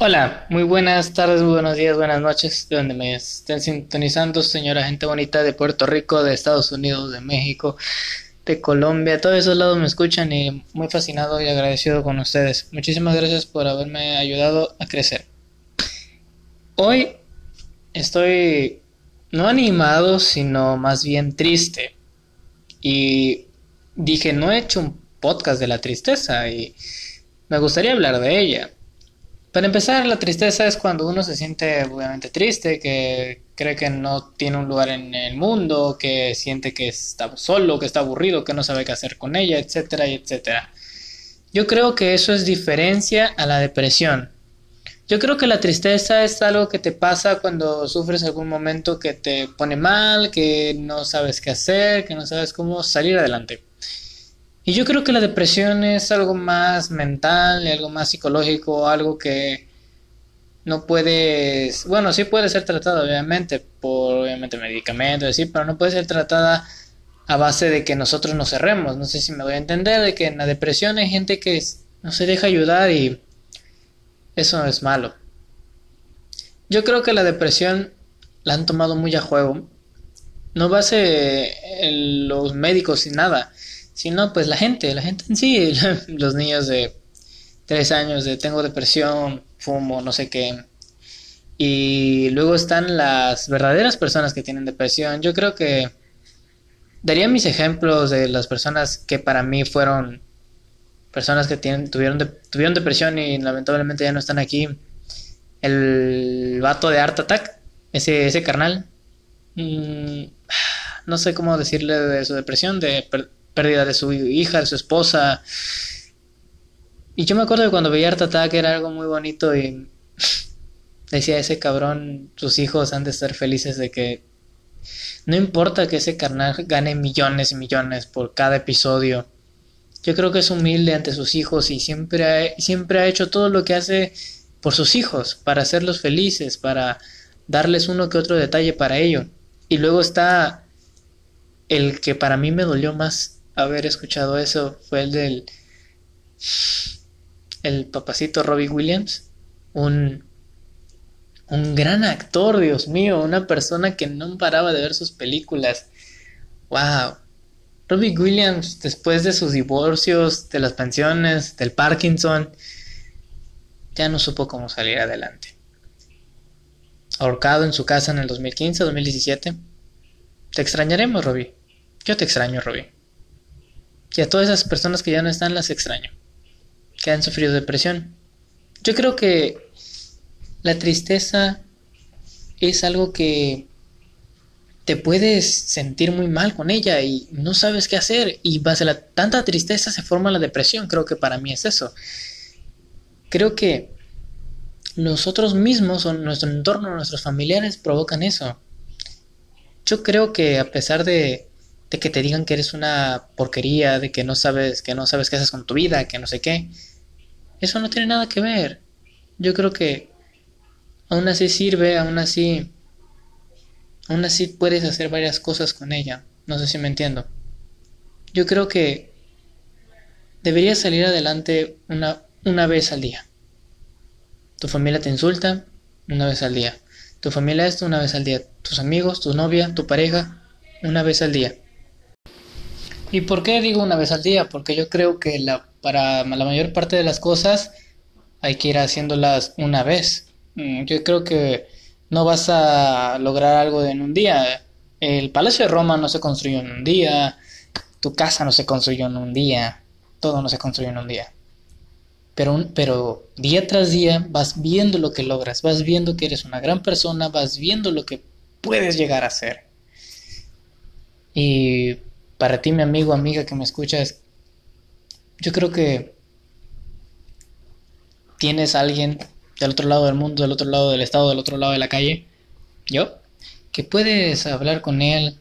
Hola, muy buenas tardes, buenos días, buenas noches, de donde me estén sintonizando, señora gente bonita de Puerto Rico, de Estados Unidos, de México, de Colombia, todos esos lados me escuchan y muy fascinado y agradecido con ustedes. Muchísimas gracias por haberme ayudado a crecer. Hoy estoy no animado, sino más bien triste. Y dije, no he hecho un podcast de la tristeza y me gustaría hablar de ella. Para empezar, la tristeza es cuando uno se siente obviamente triste, que cree que no tiene un lugar en el mundo, que siente que está solo, que está aburrido, que no sabe qué hacer con ella, etcétera, etcétera. Yo creo que eso es diferencia a la depresión. Yo creo que la tristeza es algo que te pasa cuando sufres algún momento que te pone mal, que no sabes qué hacer, que no sabes cómo salir adelante. Y yo creo que la depresión es algo más mental, algo más psicológico, algo que no puedes, bueno, sí puede ser tratada obviamente por obviamente medicamentos, sí, pero no puede ser tratada a base de que nosotros nos cerremos. No sé si me voy a entender de que en la depresión hay gente que no se deja ayudar y eso es malo. Yo creo que la depresión la han tomado muy a juego. No base los médicos y nada sino pues la gente, la gente en sí, los niños de tres años de tengo depresión, fumo, no sé qué. Y luego están las verdaderas personas que tienen depresión. Yo creo que daría mis ejemplos de las personas que para mí fueron personas que tienen, tuvieron, tuvieron depresión y lamentablemente ya no están aquí. El vato de Art Attack, ese, ese carnal. Mm, no sé cómo decirle de su depresión, de pérdida de su hija, de su esposa. Y yo me acuerdo que cuando veía Art Attack era algo muy bonito y decía ese cabrón, sus hijos han de estar felices de que no importa que ese carnal gane millones y millones por cada episodio. Yo creo que es humilde ante sus hijos y siempre ha, siempre ha hecho todo lo que hace por sus hijos, para hacerlos felices, para darles uno que otro detalle para ello. Y luego está el que para mí me dolió más haber escuchado eso fue el del el papacito Robbie Williams, un un gran actor, Dios mío, una persona que no paraba de ver sus películas. Wow. Robbie Williams, después de sus divorcios, de las pensiones, del Parkinson, ya no supo cómo salir adelante. Ahorcado en su casa en el 2015-2017. Te extrañaremos, Robbie. Yo te extraño, Robbie. Y a todas esas personas que ya no están las extraño, que han sufrido depresión. Yo creo que la tristeza es algo que te puedes sentir muy mal con ella y no sabes qué hacer y base a la tanta tristeza se forma la depresión, creo que para mí es eso. Creo que nosotros mismos o nuestro entorno, nuestros familiares provocan eso. Yo creo que a pesar de de que te digan que eres una porquería, de que no sabes, que no sabes qué haces con tu vida, que no sé qué. Eso no tiene nada que ver. Yo creo que aún así sirve, aún así aún así puedes hacer varias cosas con ella. No sé si me entiendo. Yo creo que deberías salir adelante una, una vez al día. Tu familia te insulta una vez al día. Tu familia esto una vez al día. Tus amigos, tu novia, tu pareja, una vez al día. ¿Y por qué digo una vez al día? Porque yo creo que la, para la mayor parte de las cosas hay que ir haciéndolas una vez. Mm, yo creo que no vas a lograr algo en un día. El Palacio de Roma no se construyó en un día, tu casa no se construyó en un día, todo no se construyó en un día. Pero, pero día tras día vas viendo lo que logras, vas viendo que eres una gran persona, vas viendo lo que puedes llegar a ser. Y para ti, mi amigo, amiga que me escuchas, yo creo que tienes a alguien del otro lado del mundo, del otro lado del estado, del otro lado de la calle, yo, que puedes hablar con él,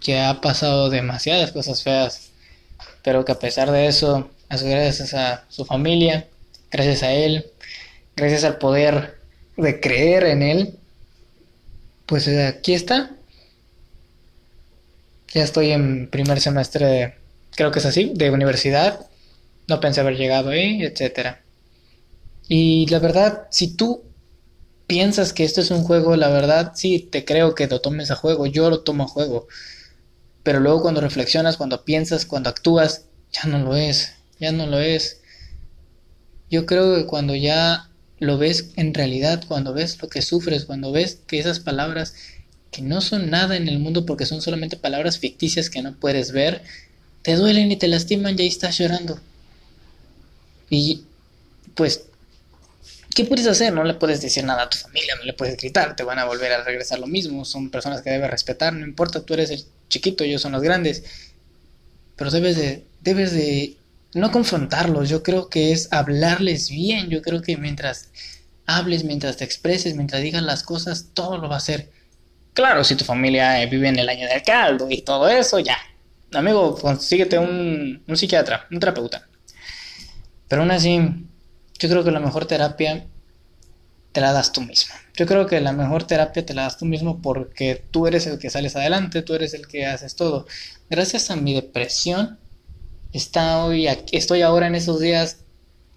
que ha pasado demasiadas cosas feas, pero que a pesar de eso, gracias a su familia, gracias a él, gracias al poder de creer en él, pues aquí está, ya estoy en primer semestre, creo que es así, de universidad. No pensé haber llegado ahí, etcétera. Y la verdad, si tú piensas que esto es un juego, la verdad, sí, te creo que lo tomes a juego, yo lo tomo a juego. Pero luego cuando reflexionas, cuando piensas, cuando actúas, ya no lo es, ya no lo es. Yo creo que cuando ya lo ves en realidad, cuando ves lo que sufres, cuando ves que esas palabras que no son nada en el mundo porque son solamente palabras ficticias que no puedes ver, te duelen y te lastiman y ahí estás llorando. Y pues ¿qué puedes hacer? No le puedes decir nada a tu familia, no le puedes gritar, te van a volver a regresar lo mismo, son personas que debes respetar, no importa, tú eres el chiquito, ellos son los grandes, pero debes de, debes de no confrontarlos, yo creo que es hablarles bien, yo creo que mientras hables, mientras te expreses, mientras digas las cosas, todo lo va a hacer. Claro, si tu familia eh, vive en el año del caldo y todo eso, ya. Amigo, consíguete un, un psiquiatra, un terapeuta. Pero aún así, yo creo que la mejor terapia te la das tú mismo. Yo creo que la mejor terapia te la das tú mismo porque tú eres el que sales adelante, tú eres el que haces todo. Gracias a mi depresión, hoy estoy ahora en esos días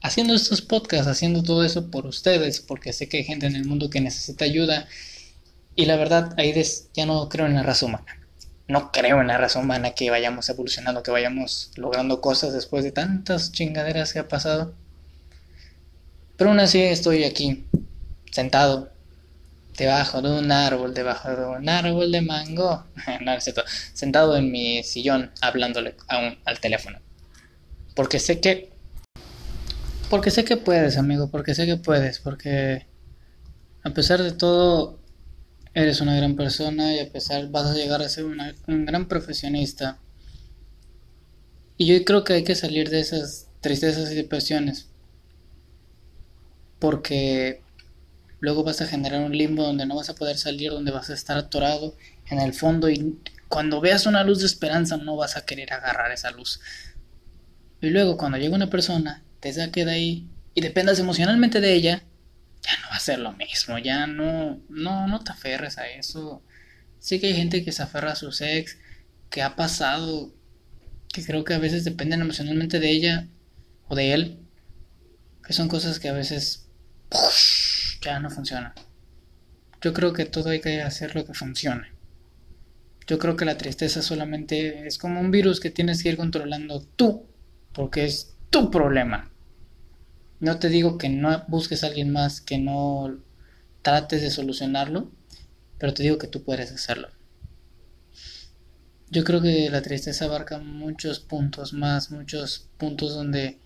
haciendo estos podcasts, haciendo todo eso por ustedes, porque sé que hay gente en el mundo que necesita ayuda. Y la verdad, ahí ya no creo en la raza humana. No creo en la raza humana que vayamos evolucionando, que vayamos logrando cosas después de tantas chingaderas que ha pasado. Pero aún así estoy aquí, sentado, debajo de un árbol, debajo de un árbol de mango, no, es cierto, sentado en mi sillón hablándole al teléfono. Porque sé que... Porque sé que puedes, amigo, porque sé que puedes, porque a pesar de todo, eres una gran persona y a pesar vas a llegar a ser un gran profesionista. Y yo creo que hay que salir de esas tristezas y depresiones porque luego vas a generar un limbo donde no vas a poder salir, donde vas a estar atorado en el fondo y cuando veas una luz de esperanza no vas a querer agarrar esa luz. Y luego cuando llega una persona, te saque de ahí y dependas emocionalmente de ella, ya no va a ser lo mismo, ya no, no, no te aferres a eso. Sí que hay gente que se aferra a su ex, que ha pasado, que creo que a veces dependen emocionalmente de ella o de él, que son cosas que a veces ya no funciona. Yo creo que todo hay que hacer lo que funcione. Yo creo que la tristeza solamente es como un virus que tienes que ir controlando tú, porque es tu problema. No te digo que no busques a alguien más, que no trates de solucionarlo, pero te digo que tú puedes hacerlo. Yo creo que la tristeza abarca muchos puntos más, muchos puntos donde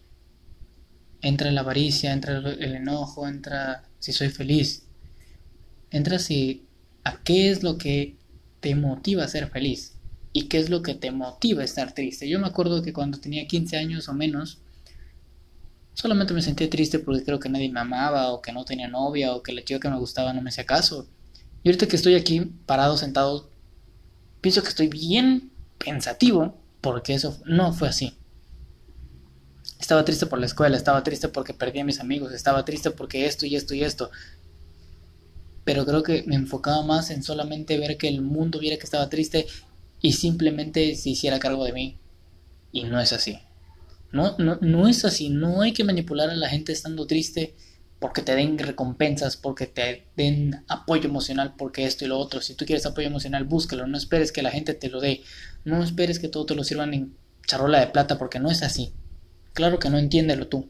entra la avaricia, entra el enojo, entra si soy feliz, entra si a qué es lo que te motiva a ser feliz y qué es lo que te motiva a estar triste. Yo me acuerdo que cuando tenía 15 años o menos, solamente me sentía triste porque creo que nadie me amaba o que no tenía novia o que la chica que me gustaba no me hacía caso. Y ahorita que estoy aquí parado, sentado, pienso que estoy bien pensativo porque eso no fue así. Estaba triste por la escuela, estaba triste porque perdí a mis amigos, estaba triste porque esto y esto y esto. Pero creo que me enfocaba más en solamente ver que el mundo viera que estaba triste y simplemente se hiciera cargo de mí. Y no es así. No, no, no es así. No hay que manipular a la gente estando triste porque te den recompensas, porque te den apoyo emocional, porque esto y lo otro. Si tú quieres apoyo emocional, búscalo. No esperes que la gente te lo dé. No esperes que todo te lo sirvan en charola de plata, porque no es así. Claro que no entiéndelo tú.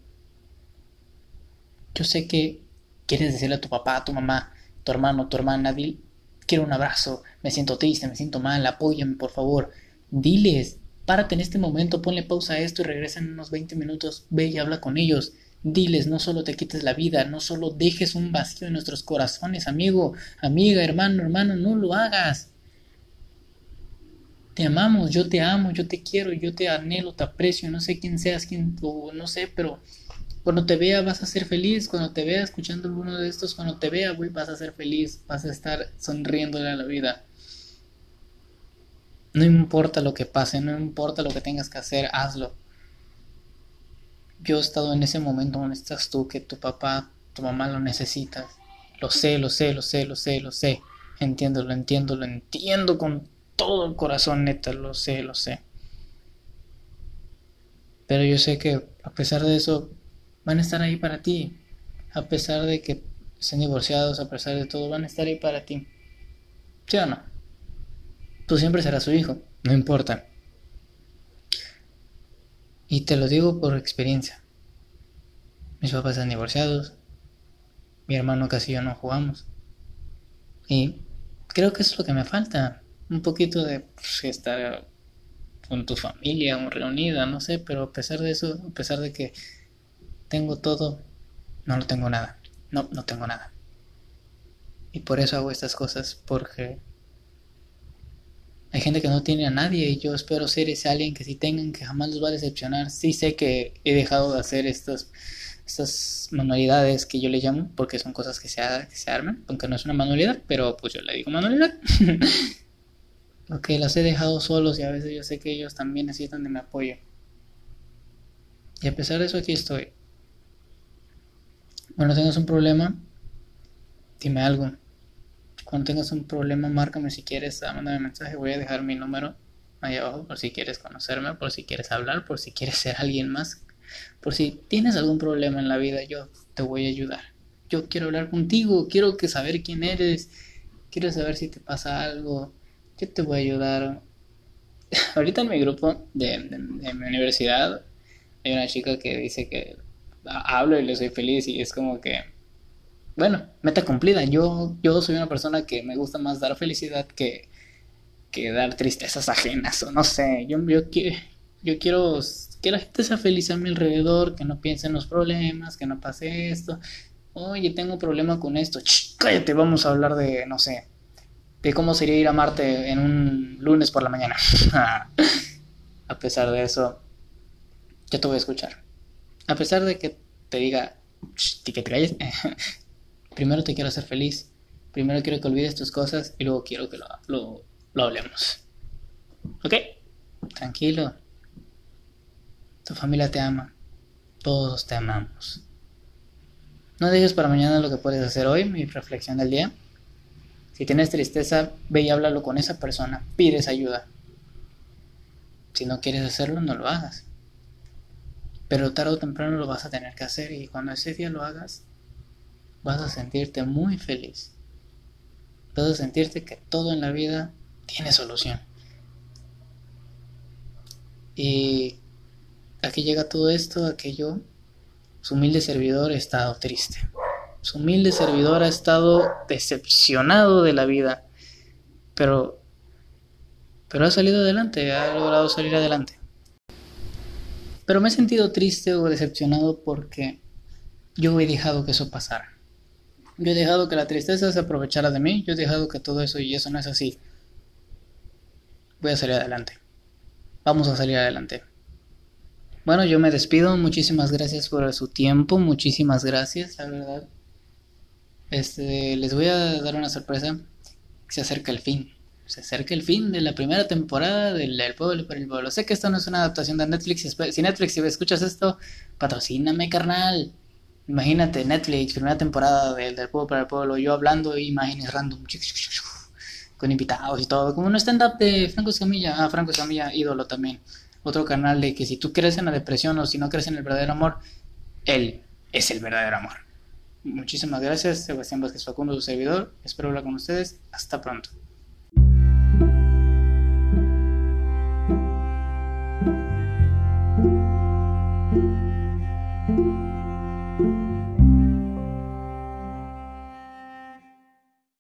Yo sé que quieres decirle a tu papá, a tu mamá, tu hermano, tu hermana, dile, quiero un abrazo, me siento triste, me siento mal, apóyame por favor. Diles, párate en este momento, ponle pausa a esto y regresa en unos 20 minutos, ve y habla con ellos. Diles, no solo te quites la vida, no solo dejes un vacío en nuestros corazones, amigo, amiga, hermano, hermano, no lo hagas. Te amamos, yo te amo, yo te quiero, yo te anhelo, te aprecio, no sé quién seas, quién, o no sé, pero cuando te vea vas a ser feliz, cuando te vea escuchando alguno de estos, cuando te vea, güey, vas a ser feliz, vas a estar sonriéndole a la vida. No importa lo que pase, no importa lo que tengas que hacer, hazlo. Yo he estado en ese momento donde estás tú, que tu papá, tu mamá lo necesitas. Lo sé, lo sé, lo sé, lo sé, lo sé. Entiendo, lo entiendo, lo entiendo con todo el corazón, neta, lo sé, lo sé. Pero yo sé que a pesar de eso, van a estar ahí para ti. a pesar de que estén divorciados, a pesar de todo, van a estar ahí para ti. ¿Sí o no? Tú siempre serás su hijo, no importa. Y te lo digo por experiencia. Mis papás están divorciados. Mi hermano casi yo no jugamos. Y creo que eso es lo que me falta. Un poquito de pues, estar con tu familia, reunida, no sé, pero a pesar de eso, a pesar de que tengo todo, no lo tengo nada. No, no tengo nada. Y por eso hago estas cosas, porque hay gente que no tiene a nadie y yo espero ser ese alguien que si tengan, que jamás los va a decepcionar. Sí sé que he dejado de hacer estas, estas manualidades que yo le llamo, porque son cosas que se, que se arman, aunque no es una manualidad, pero pues yo le digo manualidad. ok, las he dejado solos y a veces yo sé que ellos también necesitan de mi apoyo. Y a pesar de eso aquí estoy. Cuando tengas un problema, dime algo. Cuando tengas un problema, márcame si quieres, mándame un mensaje. Voy a dejar mi número ahí abajo por si quieres conocerme, por si quieres hablar, por si quieres ser alguien más. Por si tienes algún problema en la vida, yo te voy a ayudar. Yo quiero hablar contigo, quiero que saber quién eres, quiero saber si te pasa algo, yo te voy a ayudar. Ahorita en mi grupo de mi universidad hay una chica que dice que hablo y le soy feliz y es como que bueno, meta cumplida. Yo, yo soy una persona que me gusta más dar felicidad que, que dar tristezas ajenas, o no sé. Yo, yo, quiero que la gente sea feliz a mi alrededor, que no piense en los problemas, que no pase esto. Oye, tengo un problema con esto. cállate, vamos a hablar de, no sé, de cómo sería ir a Marte en un lunes por la mañana. a pesar de eso, yo te voy a escuchar. A pesar de que te diga, que te primero te quiero hacer feliz, primero quiero que olvides tus cosas y luego quiero que lo, lo, lo hablemos. ¿Ok? Tranquilo. Tu familia te ama. Todos te amamos. No dejes para mañana lo que puedes hacer hoy, mi reflexión del día. Si tienes tristeza, ve y háblalo con esa persona. Pides ayuda. Si no quieres hacerlo, no lo hagas. Pero tarde o temprano lo vas a tener que hacer y cuando ese día lo hagas, vas a sentirte muy feliz. Vas a sentirte que todo en la vida tiene solución. Y aquí llega todo esto a que yo, su humilde servidor, he estado triste. Su humilde servidor ha estado decepcionado de la vida. Pero, pero ha salido adelante, ha logrado salir adelante. Pero me he sentido triste o decepcionado porque yo he dejado que eso pasara. Yo he dejado que la tristeza se aprovechara de mí, yo he dejado que todo eso y eso no es así. Voy a salir adelante. Vamos a salir adelante. Bueno, yo me despido. Muchísimas gracias por su tiempo. Muchísimas gracias, la verdad. Este, les voy a dar una sorpresa. Se acerca el fin. Se acerca el fin de la primera temporada del El Pueblo por el Pueblo. Sé que esto no es una adaptación de Netflix. Si Netflix, si escuchas esto, patrocíname, carnal. Imagínate, Netflix, primera temporada del, Pueblo para el Pueblo, yo hablando y imágenes random, con invitados y todo, como un stand-up de Franco Escamilla, ah, Franco Escamilla, ídolo también. Otro canal de que si tú crees en la depresión o si no crees en el verdadero amor, él es el verdadero amor. Muchísimas gracias, Sebastián Vázquez Facundo, su servidor. Espero hablar con ustedes. Hasta pronto.